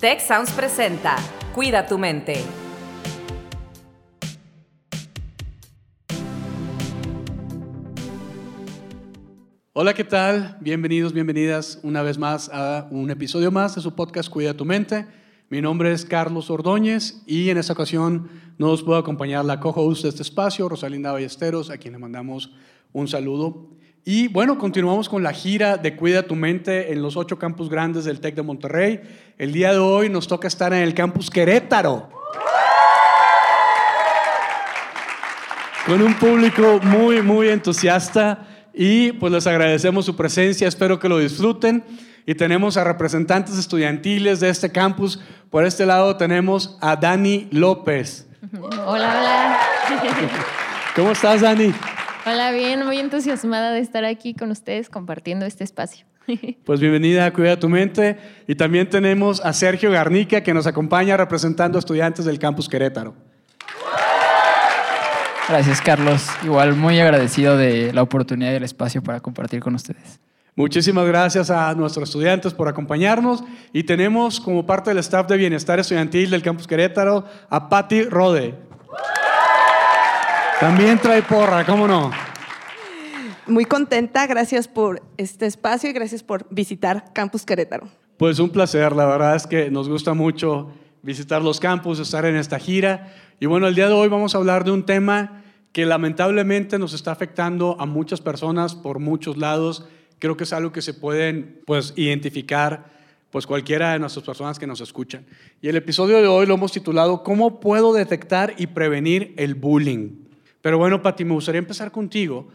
Tech Sounds presenta Cuida tu mente. Hola, ¿qué tal? Bienvenidos, bienvenidas una vez más a un episodio más de su podcast Cuida tu mente. Mi nombre es Carlos Ordóñez y en esta ocasión nos puede acompañar la co-host de este espacio, Rosalinda Ballesteros, a quien le mandamos un saludo. Y bueno, continuamos con la gira de Cuida tu mente en los ocho campus grandes del TEC de Monterrey. El día de hoy nos toca estar en el campus Querétaro. Con un público muy, muy entusiasta y pues les agradecemos su presencia, espero que lo disfruten. Y tenemos a representantes estudiantiles de este campus. Por este lado tenemos a Dani López. Hola, hola. ¿Cómo estás, Dani? Hola, bien, muy entusiasmada de estar aquí con ustedes compartiendo este espacio. Pues bienvenida a Cuida tu Mente. Y también tenemos a Sergio Garnica, que nos acompaña representando a estudiantes del campus Querétaro. Gracias, Carlos. Igual muy agradecido de la oportunidad y el espacio para compartir con ustedes. Muchísimas gracias a nuestros estudiantes por acompañarnos y tenemos como parte del staff de bienestar estudiantil del campus Querétaro a Patti Rode. También trae porra, ¿cómo no? Muy contenta, gracias por este espacio y gracias por visitar Campus Querétaro. Pues un placer, la verdad es que nos gusta mucho visitar los campus, estar en esta gira. Y bueno, el día de hoy vamos a hablar de un tema que lamentablemente nos está afectando a muchas personas por muchos lados. Creo que es algo que se pueden pues, identificar pues cualquiera de nuestras personas que nos escuchan. Y el episodio de hoy lo hemos titulado ¿Cómo puedo detectar y prevenir el bullying? Pero bueno, Pati, me gustaría empezar contigo.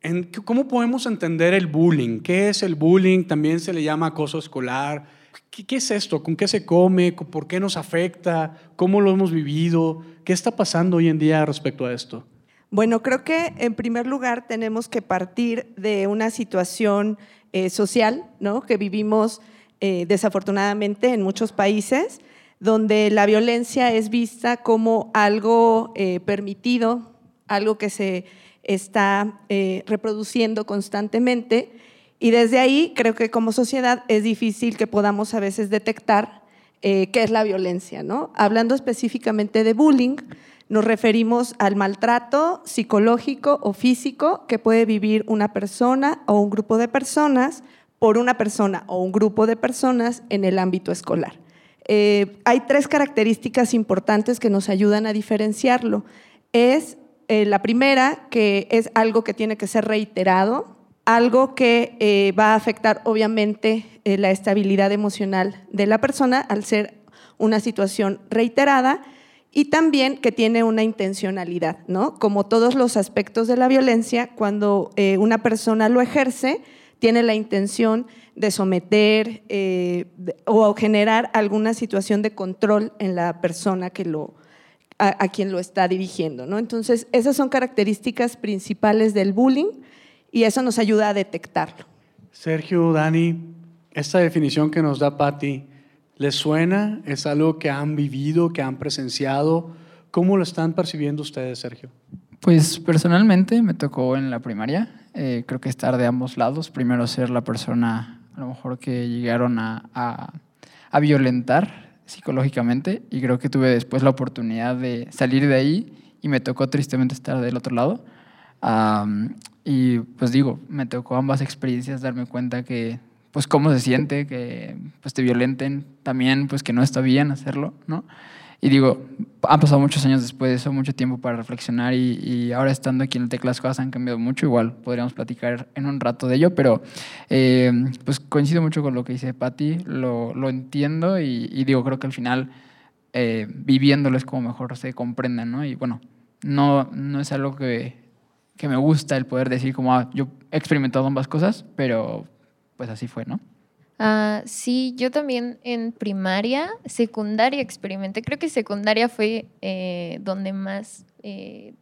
En ¿Cómo podemos entender el bullying? ¿Qué es el bullying? También se le llama acoso escolar. ¿Qué, ¿Qué, es esto? ¿Con qué se come? ¿Por qué nos afecta? ¿Cómo lo hemos vivido? ¿Qué está pasando hoy en día respecto a esto? Bueno, creo que en primer lugar tenemos que partir de una situación eh, social, ¿no? Que vivimos eh, desafortunadamente en muchos países, donde la violencia es vista como algo eh, permitido, algo que se está eh, reproduciendo constantemente. Y desde ahí creo que como sociedad es difícil que podamos a veces detectar eh, qué es la violencia. ¿no? Hablando específicamente de bullying, nos referimos al maltrato psicológico o físico que puede vivir una persona o un grupo de personas por una persona o un grupo de personas en el ámbito escolar. Eh, hay tres características importantes que nos ayudan a diferenciarlo. Es eh, la primera, que es algo que tiene que ser reiterado, algo que eh, va a afectar obviamente eh, la estabilidad emocional de la persona al ser una situación reiterada y también que tiene una intencionalidad, ¿no? Como todos los aspectos de la violencia, cuando una persona lo ejerce, tiene la intención de someter o generar alguna situación de control en la persona que lo, a, a, quien lo está dirigiendo. ¿no? Entonces, esas son características principales del bullying y eso nos ayuda a detectarlo. Sergio, Dani, esta definición que nos da Patti, ¿les suena? ¿Es algo que han vivido, que han presenciado? ¿Cómo lo están percibiendo ustedes, Sergio? Pues personalmente me tocó en la primaria, eh, creo que estar de ambos lados. Primero ser la persona a lo mejor que llegaron a, a, a violentar psicológicamente y creo que tuve después la oportunidad de salir de ahí y me tocó tristemente estar del otro lado. Y pues digo, me tocó ambas experiencias darme cuenta que pues cómo se siente, que pues te violenten, también pues que no está bien hacerlo, ¿no? Y digo, han pasado muchos años después de eso, mucho tiempo para reflexionar y, y ahora estando aquí en el TEC las cosas han cambiado mucho, igual podríamos platicar en un rato de ello, pero eh, pues coincido mucho con lo que dice Patti, lo, lo entiendo y, digo, creo que al final eh, viviéndolo es como mejor se comprenda, ¿no? Y bueno, no, no es algo que, que me gusta el poder decir como, ah, yo he experimentado ambas cosas, pero pues así fue, ¿no? Uh, sí, yo también en primaria, secundaria experimenté. Creo que secundaria fue eh, donde más eh,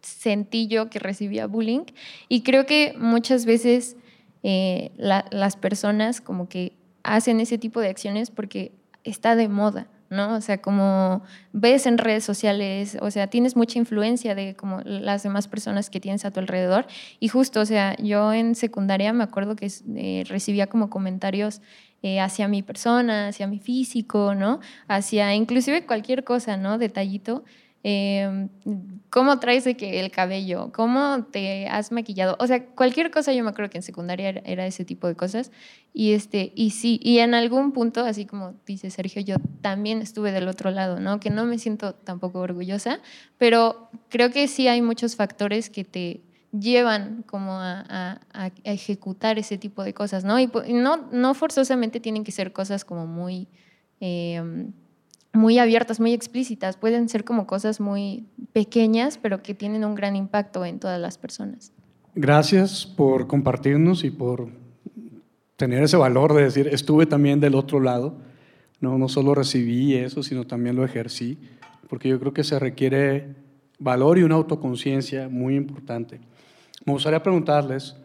sentí yo que recibía bullying. Y creo que muchas veces eh, la, las personas como que hacen ese tipo de acciones porque está de moda. O sea, como ves en redes sociales, o sea, tienes mucha influencia de como las demás personas que tienes a tu alrededor. Y justo, o sea, yo en secundaria me acuerdo que eh, recibía como comentarios eh, hacia mi persona, hacia mi físico, ¿no? Hacia inclusive cualquier cosa, ¿no? Detallito. Eh, ¿Cómo traes el cabello? ¿Cómo te has maquillado? O sea, cualquier cosa yo me acuerdo que en secundaria era, era, ese tipo de cosas. Y, este, y sí, y en algún punto, así como dice Sergio, yo también estuve del otro lado, ¿no? Que no me siento tampoco orgullosa, pero creo que sí hay muchos factores que te llevan como a, ejecutar ese tipo de cosas, ¿no? Y, no, no forzosamente tienen que ser cosas como muy... Eh, muy abiertas, muy explícitas. Pueden ser como cosas muy pequeñas, pero que tienen un gran impacto en todas las personas. Gracias por compartirnos y por tener ese valor de decir, estuve también del otro lado. No, no solo recibí eso, sino también lo ejercí, porque yo creo que se requiere valor y una autoconciencia muy importante. Me gustaría preguntarles,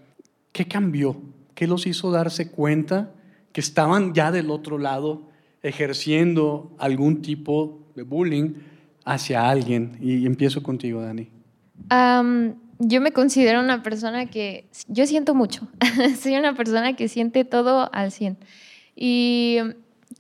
¿qué cambió? ¿Qué los hizo darse cuenta que estaban ya del otro lado ejerciendo algún tipo de bullying hacia alguien? Y empiezo contigo, Dani. Yo me considero una persona que, yo siento mucho, soy una persona que siente todo al 100. Y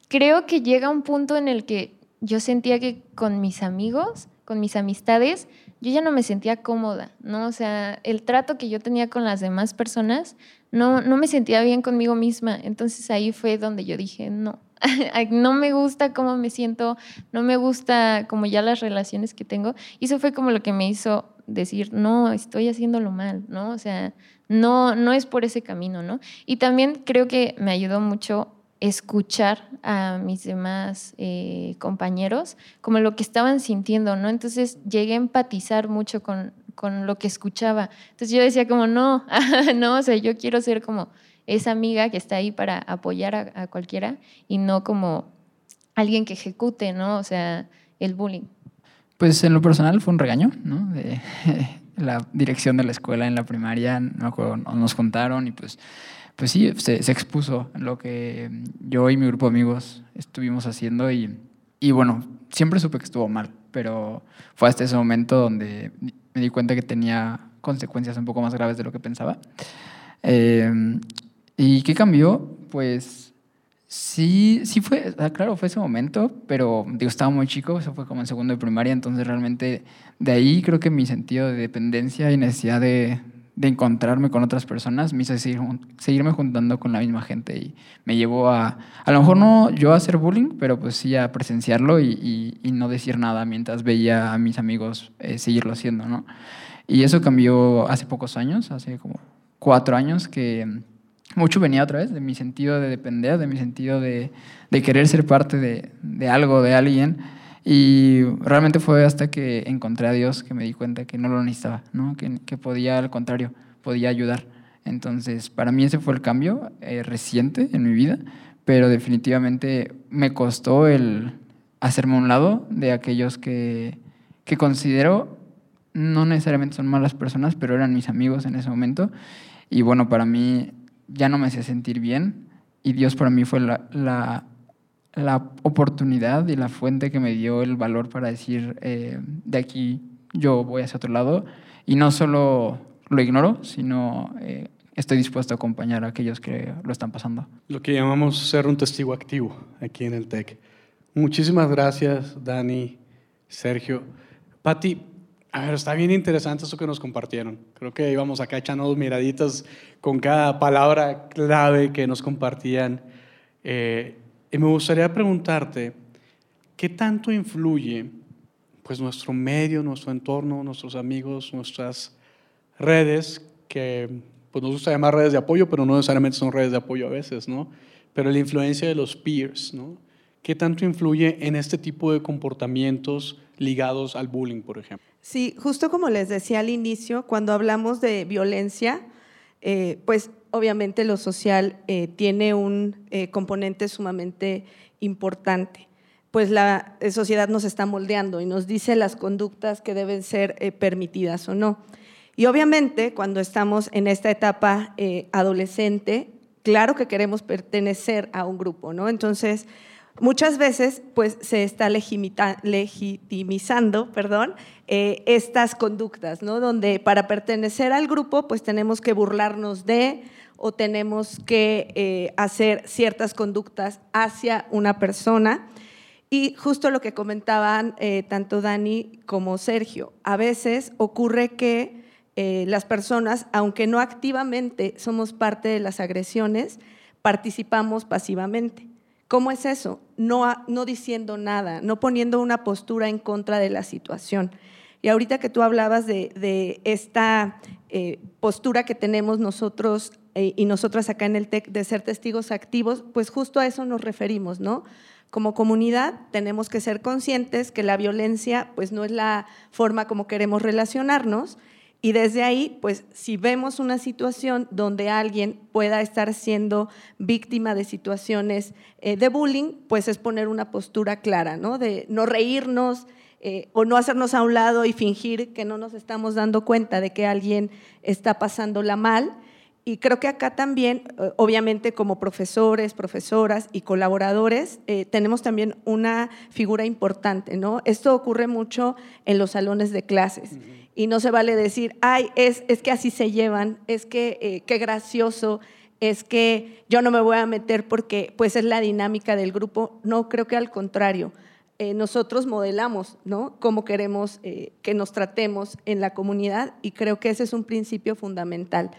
creo que llega un punto en el que yo sentía que con mis amigos, con mis amistades, yo ya no me sentía cómoda, ¿no? O sea, el trato que yo tenía con las demás personas, no, no me sentía bien conmigo misma. Entonces ahí fue donde yo dije, no, no me gusta cómo me siento, no me gusta como ya las relaciones que tengo. Y eso fue como lo que me hizo decir, no, estoy haciéndolo mal, ¿no? O sea, no, no es por ese camino, ¿no? Y también creo que me ayudó mucho escuchar a mis demás eh, compañeros como lo que estaban sintiendo, ¿no? Entonces llegué a empatizar mucho con, con lo que escuchaba. Entonces yo decía como, no, no, o sea, yo quiero ser como esa amiga que está ahí para apoyar a, a, cualquiera y no como alguien que ejecute, ¿no? O sea, el bullying. Pues en lo personal fue un regaño, ¿no? De la dirección de la escuela en la primaria, no acuerdo, nos contaron y pues, pues sí, se, se, expuso lo que yo y mi grupo de amigos estuvimos haciendo y, y bueno, siempre supe que estuvo mal, pero fue hasta ese momento donde me di cuenta que tenía consecuencias un poco más graves de lo que pensaba. Eh, ¿Y qué cambió? Pues sí, sí fue, claro, fue ese momento, pero digo, estaba muy chico, eso fue como en segundo de primaria, entonces realmente de ahí creo que mi sentido de dependencia y necesidad de, de encontrarme con otras personas me hizo seguir, seguirme juntando con la misma gente y me llevó a, a lo mejor no yo a hacer bullying, pero pues sí a presenciarlo y, y, y no decir nada mientras veía a mis amigos eh, seguirlo haciendo, ¿no? Y eso cambió hace pocos años, hace como cuatro años que mucho venía otra vez de mi sentido de depender, de mi sentido de, de querer ser parte de, de, algo, de alguien. Y realmente fue hasta que encontré a Dios que me di cuenta que no lo necesitaba, ¿no? Que, que podía, al contrario, podía ayudar. Entonces, para mí ese fue el cambio eh, reciente en mi vida, pero definitivamente me costó el hacerme a un lado de aquellos que, que considero no necesariamente son malas personas, pero eran mis amigos en ese momento. Y bueno, para mí ya no me hacía sentir bien y Dios para mí fue la, la, la, oportunidad y la fuente que me dio el valor para decir, eh, de aquí yo voy hacia otro lado y no solo lo ignoro, sino eh, estoy dispuesto a acompañar a aquellos que lo están pasando. Lo que llamamos ser un testigo activo aquí en el TEC. Muchísimas gracias, Dani, Sergio. Pati, a ver, está bien interesante eso que nos compartieron. Creo que íbamos acá echando miraditas con cada palabra clave que nos compartían. Eh, y me gustaría preguntarte, ¿qué tanto influye pues, nuestro medio, nuestro entorno, nuestros amigos, nuestras redes, que pues, nos gusta llamar redes de apoyo, pero no necesariamente son redes de apoyo a veces, ¿no? Pero la influencia de los peers, ¿no? ¿Qué tanto influye en este tipo de comportamientos ligados al bullying, por ejemplo? Sí, justo como les decía al inicio, cuando hablamos de violencia, eh, pues obviamente lo social eh, tiene un eh, componente sumamente importante, pues la sociedad nos está moldeando y nos dice las conductas que deben ser permitidas o no. Y obviamente cuando estamos en esta etapa adolescente, claro que queremos pertenecer a un grupo, ¿no? Entonces, muchas veces pues se está legitimizando perdón, eh, estas conductas, ¿no? donde para pertenecer al grupo pues tenemos que burlarnos de o tenemos que eh, hacer ciertas conductas hacia una persona. Y justo lo que comentaban eh, tanto Dani como Sergio, a veces ocurre que las personas, aunque no activamente somos parte de las agresiones, participamos pasivamente. ¿Cómo es eso? No, diciendo nada, no poniendo una postura en contra de la situación. Y ahorita que tú hablabas de, esta eh, postura que tenemos nosotros eh, y nosotras acá en el TEC de ser testigos activos, pues justo a eso nos referimos, ¿no? Como comunidad tenemos que ser conscientes que la violencia pues no es la forma como queremos relacionarnos y desde ahí, pues si vemos una situación donde alguien pueda estar siendo víctima de situaciones eh, de bullying, pues es poner una postura clara, ¿no? De no reírnos, eh, o no hacernos a un lado y fingir que no nos estamos dando cuenta de que alguien está pasándola mal. Y creo que acá también, eh, obviamente como profesores, profesoras y colaboradores, eh, tenemos también una figura importante, ¿no? Esto ocurre mucho en los salones de clases. Y no se vale decir, ay, es, es que así se llevan, es que qué gracioso, es que yo no me voy a meter porque pues es la dinámica del grupo. No, creo que al contrario. Eh, nosotros modelamos, ¿no? Cómo queremos eh, que nos tratemos en la comunidad y creo que ese es un principio fundamental.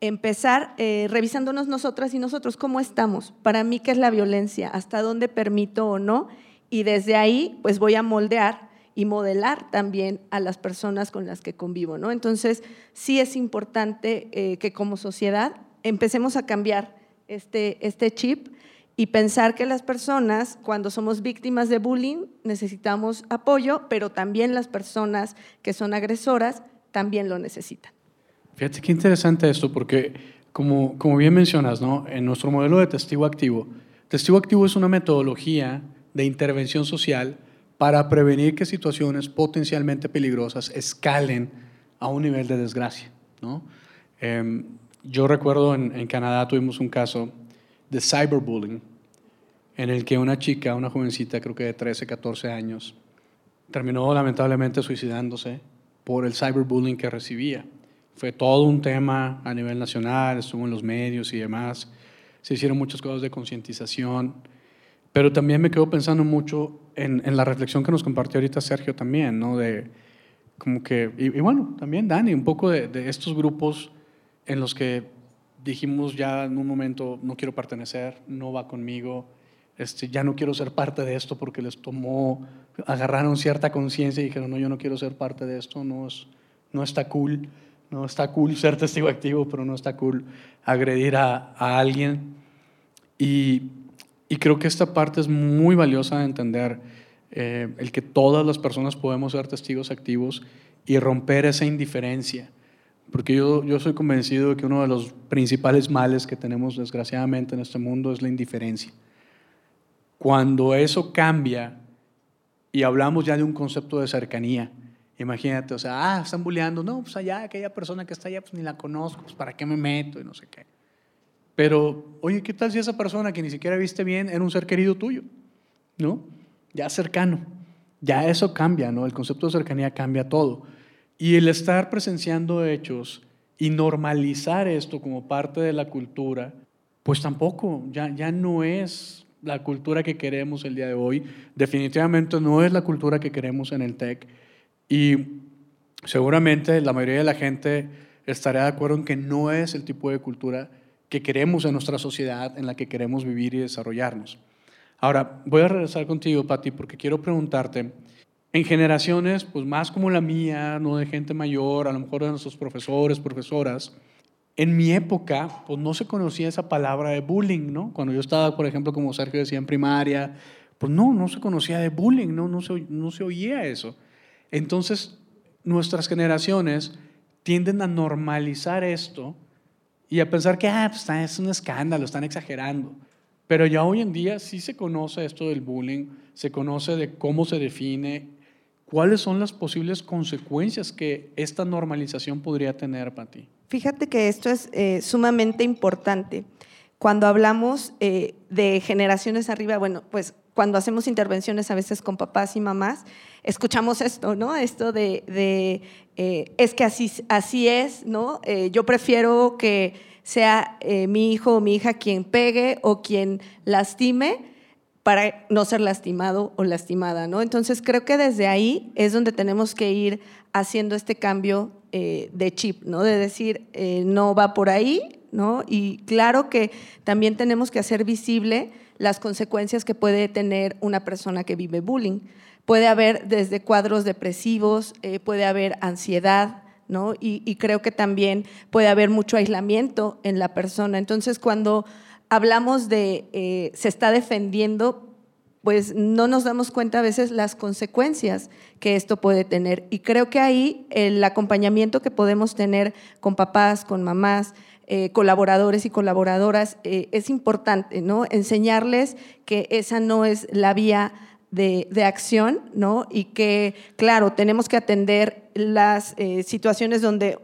Empezar eh, revisándonos nosotras y nosotros cómo estamos. Para mí, ¿qué es la violencia? ¿Hasta dónde permito o no? Y desde ahí, pues voy a moldear y modelar también a las personas con las que convivo, ¿no? Entonces, sí es importante que como sociedad empecemos a cambiar este, este chip y pensar que las personas, cuando somos víctimas de bullying, necesitamos apoyo, pero también las personas que son agresoras también lo necesitan. Fíjate qué interesante esto, porque como, como bien mencionas, ¿no? en nuestro modelo de testigo activo, testigo activo es una metodología de intervención social para prevenir que situaciones potencialmente peligrosas escalen a un nivel de desgracia. ¿no? Em, yo recuerdo en, en Canadá tuvimos un caso de cyberbullying, en el que una chica, una jovencita, creo que de 13, 14 años, terminó lamentablemente suicidándose por el cyberbullying que recibía. Fue todo un tema a nivel nacional, estuvo en los medios y demás. Se hicieron muchas cosas de concientización, pero también me quedo pensando mucho en, la reflexión que nos compartió ahorita Sergio también, ¿no? De como que, y, bueno, también Dani, un poco de, de estos grupos en los que dijimos ya en un momento, no quiero pertenecer, no va conmigo, este, ya no quiero ser parte de esto porque les tomó, agarraron cierta conciencia y dijeron, no, yo no quiero ser parte de esto, no, no está cool, no está cool ser testigo activo, pero no está cool agredir a, a alguien. Y, y, creo que esta parte es muy valiosa de entender, eh, el que todas las personas podemos ser testigos activos y romper esa indiferencia porque yo, yo soy convencido de que uno de los principales males que tenemos desgraciadamente en este mundo es la indiferencia. Cuando eso cambia y hablamos ya de un concepto de cercanía, imagínate, o sea, ah, están bulleando, no, pues allá, aquella persona que está allá, pues ni la conozco, pues para qué me meto y no sé qué. Pero, oye, ¿qué tal si esa persona que ni siquiera viste bien era un ser querido tuyo? ¿No? Ya cercano. Ya eso cambia, ¿no? El concepto de cercanía cambia todo. Y el estar presenciando hechos y normalizar esto como parte de la cultura, pues tampoco, ya, ya no es la cultura que queremos el día de hoy. Definitivamente no es la cultura que queremos en el TEC. Y seguramente la mayoría de la gente estará de acuerdo en que no es el tipo de cultura que queremos en nuestra sociedad, en la que queremos vivir y desarrollarnos. Ahora, voy a regresar contigo, Patti, porque quiero preguntarte, en generaciones pues más como la mía, no de gente mayor, a lo mejor de nuestros profesores, profesoras, en mi época pues no se conocía esa palabra de bullying, ¿no? Cuando yo estaba, por ejemplo, como Sergio decía en primaria, pues no, no se conocía de bullying, no, no, se, no se oía eso. Entonces, nuestras generaciones tienden a normalizar esto y a pensar que ah, pues, es un escándalo, están exagerando. Pero ya hoy en día sí se conoce esto del bullying, se conoce de cómo se define ¿Cuáles son las posibles consecuencias que esta normalización podría tener para ti? Fíjate que esto es eh, sumamente importante. Cuando hablamos eh, de generaciones arriba, bueno, pues cuando hacemos intervenciones a veces con papás y mamás, escuchamos esto, ¿no? Esto de, eh, es que así, así es, ¿no? yo prefiero que sea eh, mi hijo o mi hija quien pegue o quien lastime para no ser lastimado o lastimada, ¿no? Entonces creo que desde ahí es donde tenemos que ir haciendo este cambio eh, de chip, ¿no? De decir, eh, no va por ahí, ¿no? Y claro que también tenemos que hacer visible las consecuencias que puede tener una persona que vive bullying. Puede haber desde cuadros depresivos, eh, puede haber ansiedad, ¿no? Y, creo que también puede haber mucho aislamiento en la persona. Entonces, cuando hablamos de se está defendiendo, pues no nos damos cuenta a veces las consecuencias que esto puede tener. Y creo que ahí el acompañamiento que podemos tener con papás, con mamás, eh, colaboradores y colaboradoras eh, es importante, ¿no? Enseñarles que esa no es la vía de, acción, ¿no? Y que, claro, tenemos que atender las eh, situaciones donde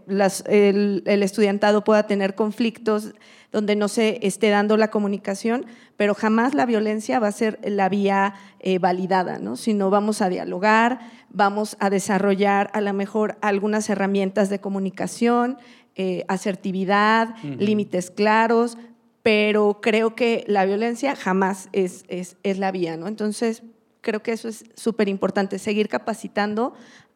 el, el estudiantado pueda tener conflictos donde no se esté dando la comunicación, pero jamás la violencia va a ser la vía eh, validada, ¿no? sino vamos a dialogar, vamos a desarrollar a lo mejor algunas herramientas de comunicación, eh, asertividad, límites claros, pero creo que la violencia jamás es, es, es la vía. ¿no? Entonces, creo que eso es súper importante, seguir capacitando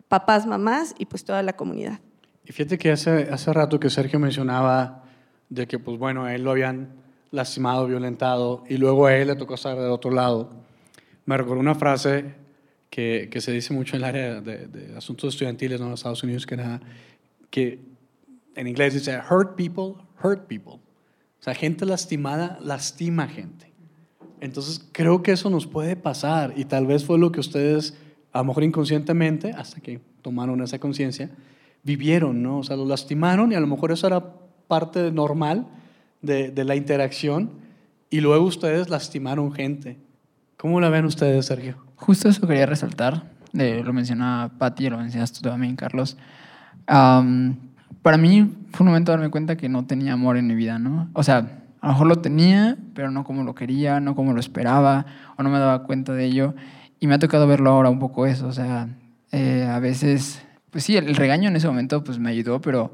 papás, mamás y pues toda la comunidad. Y fíjate que hace, hace rato que Sergio mencionaba de que, pues bueno, a él lo habían lastimado, violentado, y luego a él le tocó estar del otro lado. Me recordó una frase que, que se dice mucho en el área de, asuntos estudiantiles en los Estados Unidos, que, nada, que en inglés dice, hurt people, hurt people. O sea, gente lastimada lastima gente. Entonces, creo que eso nos puede pasar, y tal vez fue lo que ustedes, a lo mejor inconscientemente, hasta que tomaron esa conciencia, vivieron, ¿no? O sea, lo lastimaron y a lo mejor eso era parte normal de, la interacción y luego ustedes lastimaron gente. ¿Cómo la ven ustedes, Sergio? Justo eso quería resaltar, lo mencionaba Patti, lo mencionas tú también, Carlos. para mí fue un momento darme cuenta que no tenía amor en mi vida, ¿no? O sea, a lo mejor lo tenía, pero no como lo quería, no como lo esperaba, o no me daba cuenta de ello. Y me ha tocado verlo ahora un poco eso, o sea, eh, a veces, pues sí, el, regaño en ese momento pues me ayudó, pero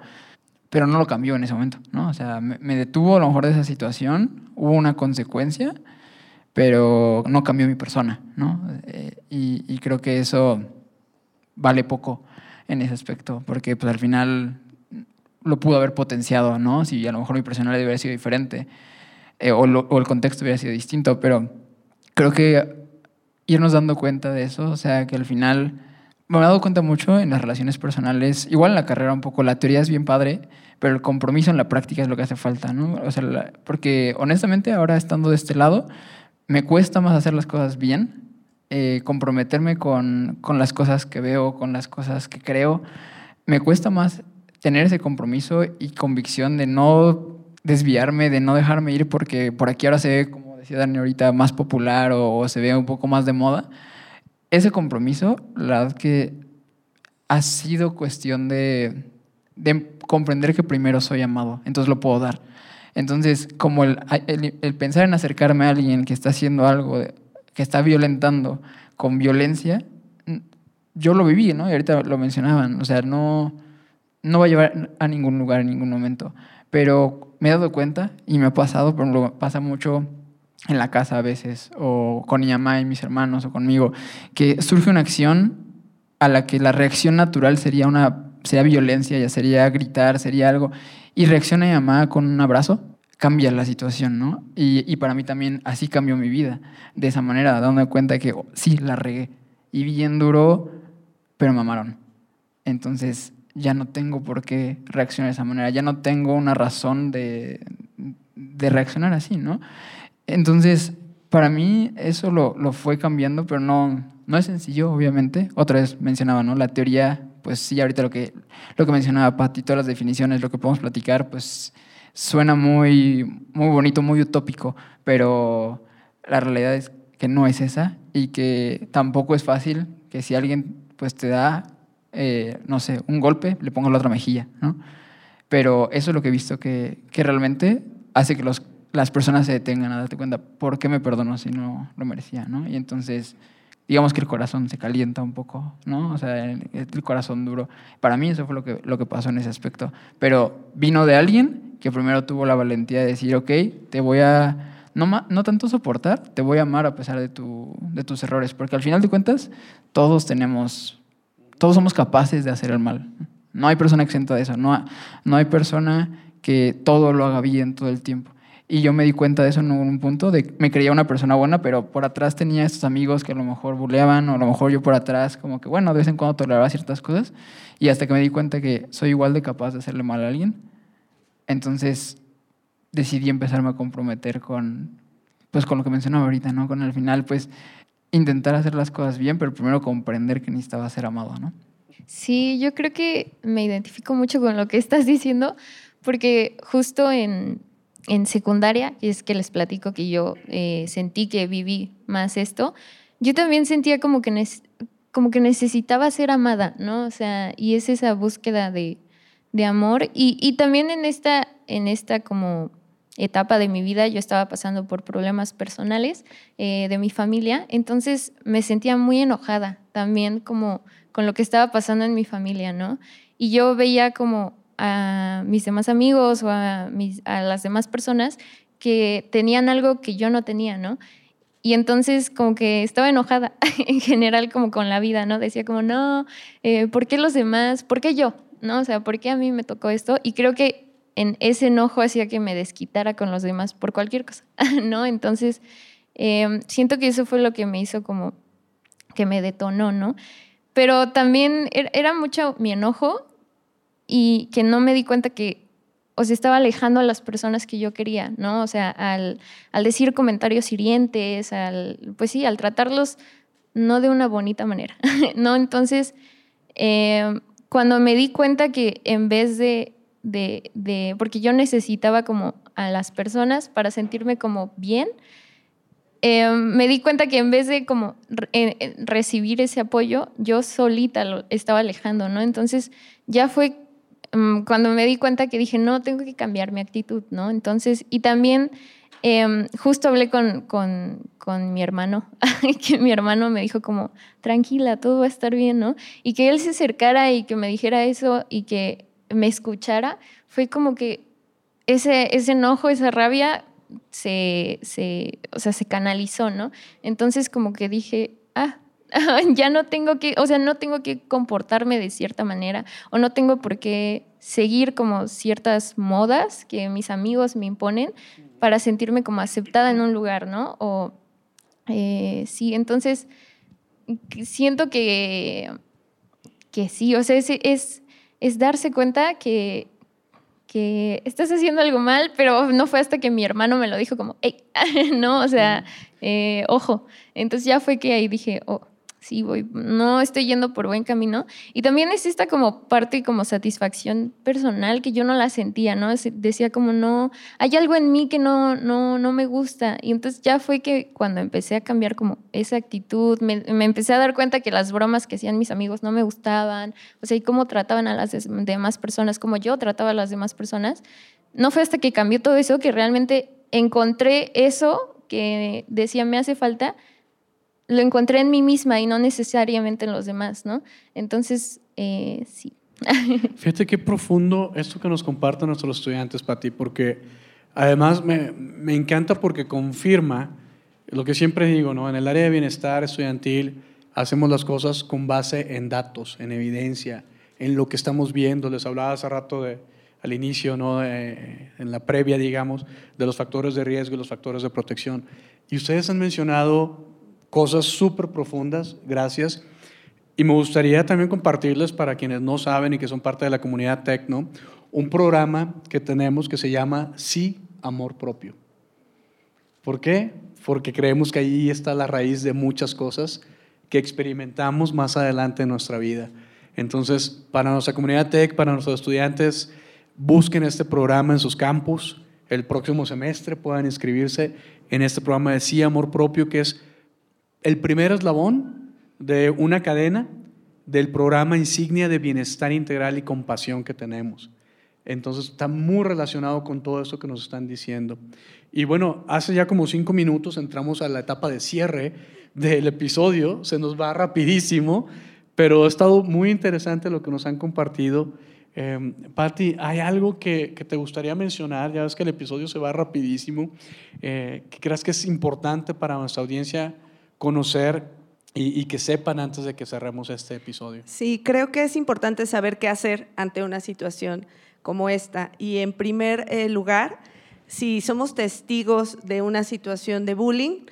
pero no lo cambió en ese momento, ¿no? O sea, me, detuvo a lo mejor de esa situación, hubo una consecuencia, pero no cambió mi persona, ¿no? Eh, y, creo que eso vale poco en ese aspecto, porque pues al final lo pudo haber potenciado, ¿no? Si a lo mejor mi personalidad hubiera sido diferente eh, o, o, el contexto hubiera sido distinto, pero creo que irnos dando cuenta de eso, o sea, que al final me he dado cuenta mucho en las relaciones personales, igual en la carrera un poco, la teoría es bien padre, pero el compromiso en la práctica es lo que hace falta, ¿no? O sea, porque honestamente ahora estando de este lado, me cuesta más hacer las cosas bien, eh, comprometerme con, con las cosas que veo, con las cosas que creo, me cuesta más tener ese compromiso y convicción de no desviarme, de no dejarme ir porque por aquí ahora se ve, como decía Dani ahorita, más popular o, se ve un poco más de moda ese compromiso, la verdad que ha sido cuestión de, comprender que primero soy amado, entonces lo puedo dar. Entonces, como el, pensar en acercarme a alguien que está haciendo algo, que está violentando con violencia, yo lo viví, ¿no? Y ahorita lo mencionaban, o sea, no, no va a llevar a ningún lugar en ningún momento. Pero me he dado cuenta, y me ha pasado, por ejemplo, pasa mucho en la casa a veces, o con mi mamá y mis hermanos, o conmigo, que surge una acción a la que la reacción natural sería una sería violencia, ya sería gritar, sería algo, y reacciona mi mamá con un abrazo, cambia la situación, ¿no? Y, para mí también así cambió mi vida, de esa manera, dándome cuenta que oh, sí, la regué, y bien duro, pero me amaron. Entonces ya no tengo por qué reaccionar de esa manera, ya no tengo una razón de, de reaccionar así, ¿no? Entonces, para mí eso lo, lo, fue cambiando, pero no, no es sencillo, obviamente. Otra vez mencionaba, ¿no? La teoría, pues sí, ahorita lo que, lo que mencionaba Pati, todas las definiciones, lo que podemos platicar, pues suena muy, muy bonito, muy utópico, pero la realidad es que no es esa y que tampoco es fácil que si alguien pues te da, eh, no sé, un golpe, le ponga la otra mejilla, ¿no? Pero eso es lo que he visto que, que realmente hace que los las personas se detengan a darte cuenta por qué me perdonó si no lo merecía, ¿no? Y entonces, digamos que el corazón se calienta un poco, ¿no? O sea, el, corazón duro. Para mí eso fue lo que, lo que pasó en ese aspecto. Pero vino de alguien que primero tuvo la valentía de decir, ok, te voy a, no, no tanto soportar, te voy a amar a pesar de, tu, de tus errores, porque al final de cuentas todos tenemos, todos somos capaces de hacer el mal. No hay persona exenta de eso, no, ha- no hay persona que todo lo haga bien todo el tiempo. Y yo me di cuenta de eso en un punto, me creía una persona buena, pero por atrás tenía estos amigos que a lo mejor buleaban, o a lo mejor yo por atrás, como que bueno, de vez en cuando toleraba ciertas cosas. Y hasta que me di cuenta que soy igual de capaz de hacerle mal a alguien, entonces decidí empezarme a comprometer con, pues con lo que mencionaba ahorita, ¿no? Con al final, pues intentar hacer las cosas bien, pero primero comprender que necesitaba ser amado, ¿no? Sí, yo creo que me identifico mucho con lo que estás diciendo, porque justo en, en secundaria, y es que les platico que yo eh, sentí que viví más esto, yo también sentía como que, como que necesitaba ser amada, ¿no? O sea, y es esa búsqueda de, de amor. Y, y también en esta, en esta como etapa de mi vida yo estaba pasando por problemas personales eh, de mi familia, entonces me sentía muy enojada también como con lo que estaba pasando en mi familia, ¿no? Y yo veía como a mis demás amigos o a, mis, a las demás personas que tenían algo que yo no tenía, ¿no? Y entonces como que estaba enojada en general como con la vida, ¿no? Decía como, no, eh, ¿por qué los demás? ¿Por qué yo? ¿No? O sea, ¿por qué a mí me tocó esto? Y creo que en ese enojo hacía que me desquitara con los demás por cualquier cosa, ¿no? Entonces, eh, siento que eso fue lo que me hizo como que me detonó, ¿no? Pero también er- era mucho mi enojo y que no me di cuenta que, o sea, estaba alejando a las personas que yo quería, ¿no? O sea, al, decir comentarios hirientes, al, pues sí, al tratarlos no de una bonita manera, ¿no? Entonces, eh, cuando me di cuenta que en vez de, de, de, porque yo necesitaba como a las personas para sentirme como bien, eh, me di cuenta que en vez de como re- eh, eh, recibir ese apoyo, yo solita lo estaba alejando, ¿no? Entonces ya fue mm, cuando me di cuenta que dije, no, tengo que cambiar mi actitud, ¿no? Entonces, y también eh, justo hablé con, con, con mi hermano, que mi hermano me dijo como, tranquila, todo va a estar bien, ¿no? Y que él se acercara y que me dijera eso y que me escuchara, fue como que ese, ese enojo, esa rabia se, se, o sea, se canalizó, ¿no? Entonces como que dije, ah, ya no tengo que, o sea, no tengo que comportarme de cierta manera o no tengo por qué seguir como ciertas modas que mis amigos me imponen para sentirme como aceptada en un lugar, ¿no? O eh, sí, entonces siento que, que sí, o sea, es, es darse cuenta que, que estás haciendo algo mal, pero no fue hasta que mi hermano me lo dijo como, hey, no, o sea, eh, ojo. Entonces ya fue que ahí dije, oh, sí, voy, no estoy yendo por buen camino. Y también es esta como parte como satisfacción personal que yo no la sentía, ¿no? Decía como, no, hay algo en mí que no, no, no me gusta. Y entonces ya fue que cuando empecé a cambiar como esa actitud, me, empecé a dar cuenta que las bromas que hacían mis amigos no me gustaban, o sea, y cómo trataban a las demás personas, como yo trataba a las demás personas. No fue hasta que cambió todo eso que realmente encontré eso que decía me hace falta, lo encontré en mí misma y no necesariamente en los demás, ¿no? Entonces, eh, sí. Fíjate qué profundo esto que nos comparten nuestros estudiantes, Pati, porque además me, me encanta porque confirma lo que siempre digo, ¿no? En el área de bienestar estudiantil hacemos las cosas con base en datos, en evidencia, en lo que estamos viendo. Les hablaba hace rato de, al inicio, ¿no? De- en la previa, digamos, de los factores de riesgo y los factores de protección. Y ustedes han mencionado cosas súper profundas, gracias. Y me gustaría también compartirles para quienes no saben y que son parte de la comunidad Tecno, un programa que tenemos que se llama Sí, Amor Propio. ¿Por qué? Porque creemos que ahí está la raíz de muchas cosas que experimentamos más adelante en nuestra vida. Entonces, para nuestra comunidad Tech, para nuestros estudiantes, busquen este programa en sus campus. El próximo semestre puedan inscribirse en este programa de Sí, Amor Propio, que es el primer eslabón de una cadena del programa insignia de bienestar integral y compasión que tenemos. Entonces está muy relacionado con todo eso que nos están diciendo. Y bueno, hace ya como cinco minutos entramos a la etapa de cierre del episodio, se nos va rapidísimo, pero ha estado muy interesante lo que nos han compartido. Eh, ¿hay algo que, que, te gustaría mencionar? Ya ves que el episodio se va rapidísimo. Eh, ¿Qué crees que es importante para nuestra audiencia conocer y, que sepan antes de que cerremos este episodio? Sí, creo que es importante saber qué hacer ante una situación como esta. Y en primer eh, lugar, si somos testigos de una situación de bullying,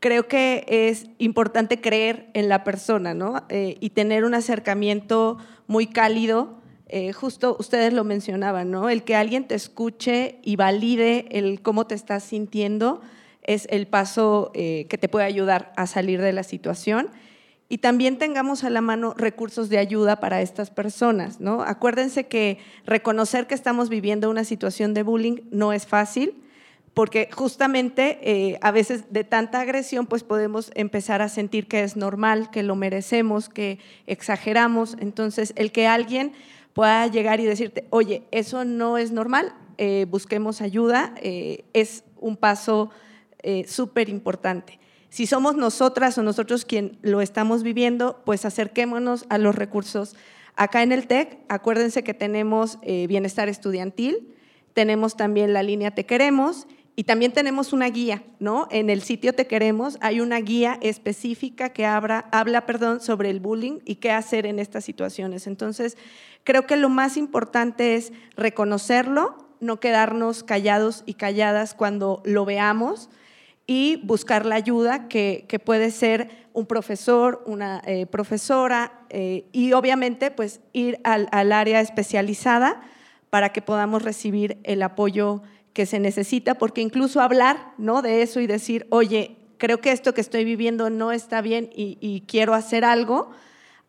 creo que es importante creer en la persona, ¿no? Eh, y tener un acercamiento muy cálido. Eh, justo ustedes lo mencionaban, ¿no? El que alguien te escuche y valide el cómo te estás sintiendo es el paso eh, que te puede ayudar a salir de la situación. Y también tengamos a la mano recursos de ayuda para estas personas, ¿no? Acuérdense que reconocer que estamos viviendo una situación de bullying no es fácil porque justamente eh, a veces de tanta agresión pues podemos empezar a sentir que es normal, que lo merecemos, que exageramos. Entonces, el que alguien pueda llegar y decirte, oye, eso no es normal, eh, busquemos ayuda, es un paso eh, súper importante. Si somos nosotras o nosotros quien lo estamos viviendo, pues acerquémonos a los recursos. Acá en el TEC, acuérdense que tenemos eh, bienestar estudiantil, tenemos también la línea Te Queremos y también tenemos una guía, ¿no? En el sitio Te Queremos hay una guía específica que habla, habla perdón, sobre el bullying y qué hacer en estas situaciones. Entonces, creo que lo más importante es reconocerlo, no quedarnos callados y calladas cuando lo veamos y buscar la ayuda que, que puede ser un profesor, una eh, profesora eh, y obviamente pues ir al, área especializada para que podamos recibir el apoyo que se necesita, porque incluso hablar ¿no? de eso y decir, oye, creo que esto que estoy viviendo no está bien y, quiero hacer algo,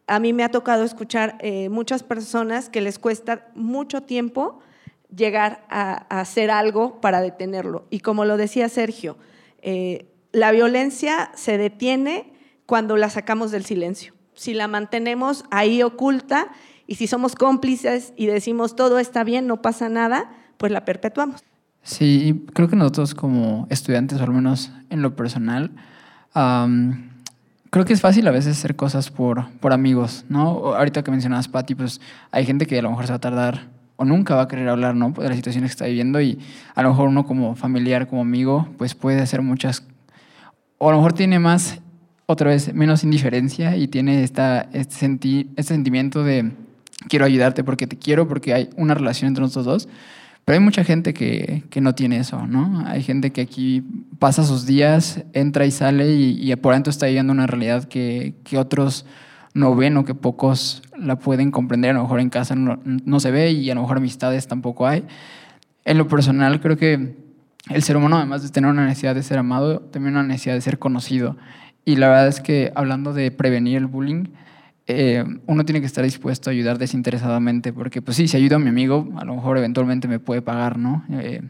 a mí me ha tocado escuchar eh, muchas personas que les cuesta mucho tiempo llegar a, hacer algo para detenerlo. Y como lo decía Sergio, eh, la violencia se detiene cuando la sacamos del silencio. Si la mantenemos ahí oculta y si somos cómplices y decimos todo está bien, no pasa nada, pues la perpetuamos. Sí, creo que nosotros como estudiantes, o al menos en lo personal, creo que es fácil a veces hacer cosas por, por amigos, ¿no? Ahorita que mencionabas, Patti, pues hay gente que a lo mejor se va a tardar o nunca va a querer hablar, ¿no? De las situaciones que está viviendo y a lo mejor uno como familiar, como amigo, pues puede hacer muchas, o a lo mejor tiene más, otra vez, menos indiferencia y tiene esta, este, senti este sentimiento de quiero ayudarte porque te quiero, porque hay una relación entre nosotros dos pero hay mucha gente que, que, no tiene eso, ¿no? Hay gente que aquí pasa sus días, entra y sale y, y por dentro está viviendo una realidad que, que, otros no ven o que pocos la pueden comprender. A lo mejor en casa no, no, se ve y a lo mejor amistades tampoco hay. En lo personal creo que el ser humano, además de tener una necesidad de ser amado, también una necesidad de ser conocido. Y la verdad es que hablando de prevenir el bullying, eh, uno tiene que estar dispuesto a ayudar desinteresadamente, porque pues sí, si ayudo a mi amigo, a lo mejor eventualmente me puede pagar, ¿no? Eh,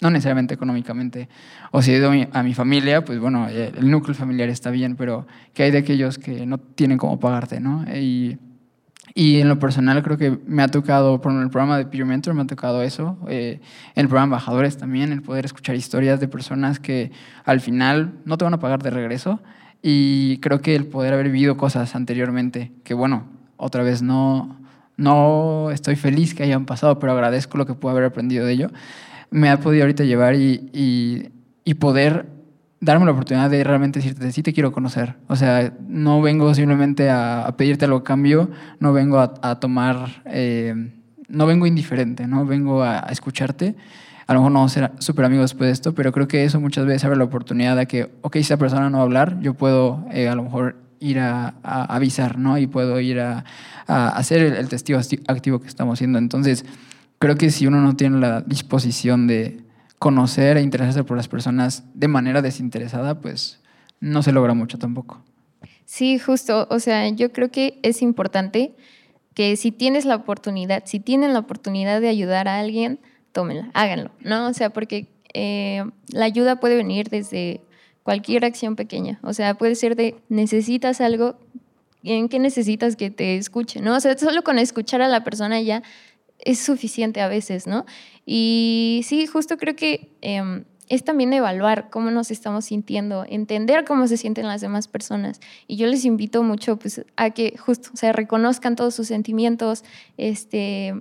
no necesariamente económicamente. O si ayudo a mi, familia, pues bueno, eh, el núcleo familiar está bien, pero ¿qué hay de aquellos que no tienen cómo pagarte, ¿no? Y, y en lo personal creo que me ha tocado, por el programa de Peer Mentor me ha tocado eso, eh, el programa Embajadores también, el poder escuchar historias de personas que al final no te van a pagar de regreso, y creo que el poder haber vivido cosas anteriormente, que bueno, otra vez no, no estoy feliz que hayan pasado, pero agradezco lo que puedo haber aprendido de ello, me ha podido ahorita llevar y, y, poder darme la oportunidad de realmente decirte, sí te quiero conocer. O sea, no vengo simplemente a, pedirte algo a cambio, no vengo a, tomar, eh, no vengo indiferente, no vengo a, escucharte a lo mejor no vamos a súper amigos después de esto, pero creo que eso muchas veces abre la oportunidad de que, ok, si esa persona no va a hablar, yo puedo eh, a lo mejor ir a, avisar, ¿no? Y puedo ir a, hacer el, testigo activo que estamos haciendo. Entonces, creo que si uno no tiene la disposición de conocer e interesarse por las personas de manera desinteresada, pues no se logra mucho tampoco. Sí, justo. O sea, yo creo que es importante que si tienes la oportunidad, si tienen la oportunidad de ayudar a alguien, tómenla, háganlo, ¿no? O sea, porque eh, la ayuda puede venir desde cualquier acción pequeña, o sea, puede ser de necesitas algo, ¿en qué necesitas que te escuche? ¿no? O sea, solo con escuchar a la persona ya es suficiente a veces, ¿no? Y sí, justo creo que eh, es también evaluar cómo nos estamos sintiendo, entender cómo se sienten las demás personas. Y yo les invito mucho pues, a que justo, o sea, reconozcan todos sus sentimientos, este,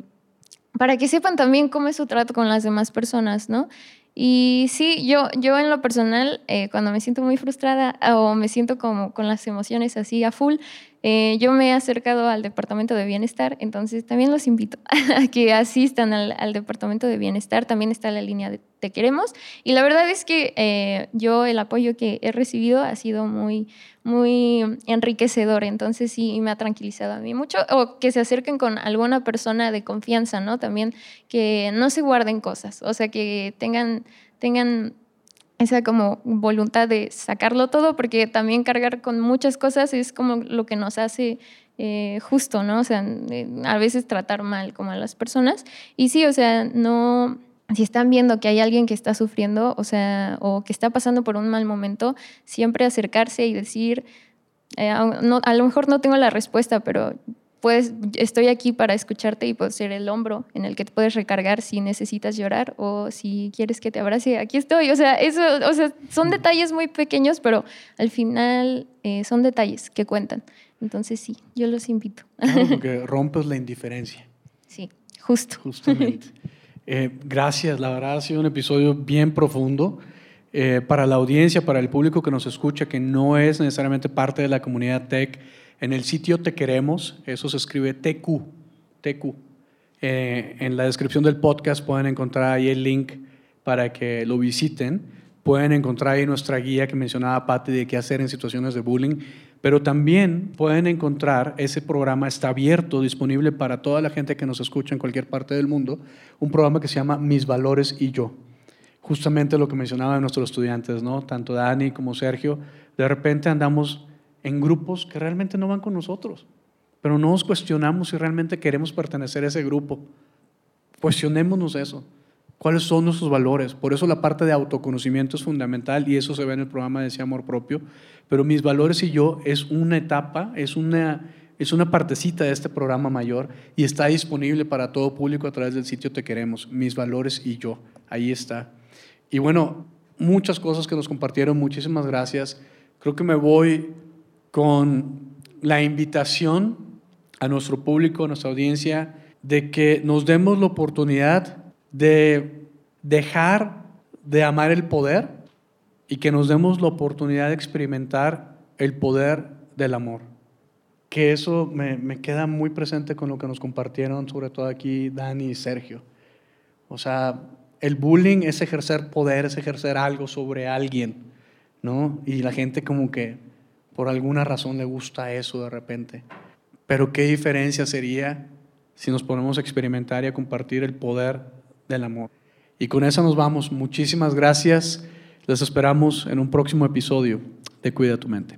para que sepan también cómo es su trato con las demás personas, ¿no? Y sí, yo, yo en lo personal, eh, cuando me siento muy frustrada o me siento como con las emociones así a full, eh, yo me he acercado al Departamento de Bienestar, entonces también los invito a que asistan al, Departamento de Bienestar, también está la línea de Te Queremos. Y la verdad es que eh, yo el apoyo que he recibido ha sido muy, muy enriquecedor, entonces sí me ha tranquilizado a mí mucho. O que se acerquen con alguna persona de confianza, ¿no? También que no se guarden cosas, o sea, que tengan, tengan esa como voluntad de sacarlo todo, porque también cargar con muchas cosas es como lo que nos hace eh, justo, ¿no? O sea, eh, a veces tratar mal como a las personas. Y sí, o sea, no, si están viendo que hay alguien que está sufriendo, o sea, o que está pasando por un mal momento, siempre acercarse y decir, eh, no, a lo mejor no tengo la respuesta, pero pues estoy aquí para escucharte y puedo ser el hombro en el que te puedes recargar si necesitas llorar o si quieres que te abrace, aquí estoy. O sea, eso, o sea, son detalles muy pequeños, pero al final eh, son detalles que cuentan. Entonces sí, yo los invito. Claro, porque rompes la indiferencia. Sí, justo. Justamente. Eh, gracias, la verdad ha sido un episodio bien profundo. Eh, para la audiencia, para el público que nos escucha, que no es necesariamente parte de la comunidad tech, en el sitio Te Queremos, eso se escribe TQ, TQ. Eh, en la descripción del podcast pueden encontrar ahí el link para que lo visiten. Pueden encontrar ahí nuestra guía que mencionaba Patti de qué hacer en situaciones de bullying. Pero también pueden encontrar, ese programa está abierto, disponible para toda la gente que nos escucha en cualquier parte del mundo, un programa que se llama Mis Valores y Yo. Justamente lo que mencionaban nuestros estudiantes, ¿no? Tanto Dani como Sergio, de repente andamos en grupos que realmente no van con nosotros, pero no nos cuestionamos si realmente queremos pertenecer a ese grupo. Cuestionémonos eso. ¿Cuáles son nuestros valores? Por eso la parte de autoconocimiento es fundamental y eso se ve en el programa de ese amor propio. Pero mis valores y yo es una etapa, es una, es una partecita de este programa mayor y está disponible para todo público a través del sitio Te Queremos, mis valores y yo. Ahí está. Y bueno, muchas cosas que nos compartieron, muchísimas gracias. Creo que me voy con la invitación a nuestro público, a nuestra audiencia, de que nos demos la oportunidad de dejar de amar el poder y que nos demos la oportunidad de experimentar el poder del amor. Que eso me, me, queda muy presente con lo que nos compartieron, sobre todo aquí Dani y Sergio. O sea, el bullying es ejercer poder, es ejercer algo sobre alguien, ¿no? Y la gente como que por alguna razón le gusta eso de repente. Pero qué diferencia sería si nos ponemos a experimentar y a compartir el poder del amor. Y con eso nos vamos. Muchísimas gracias. Les esperamos en un próximo episodio de Cuida tu mente.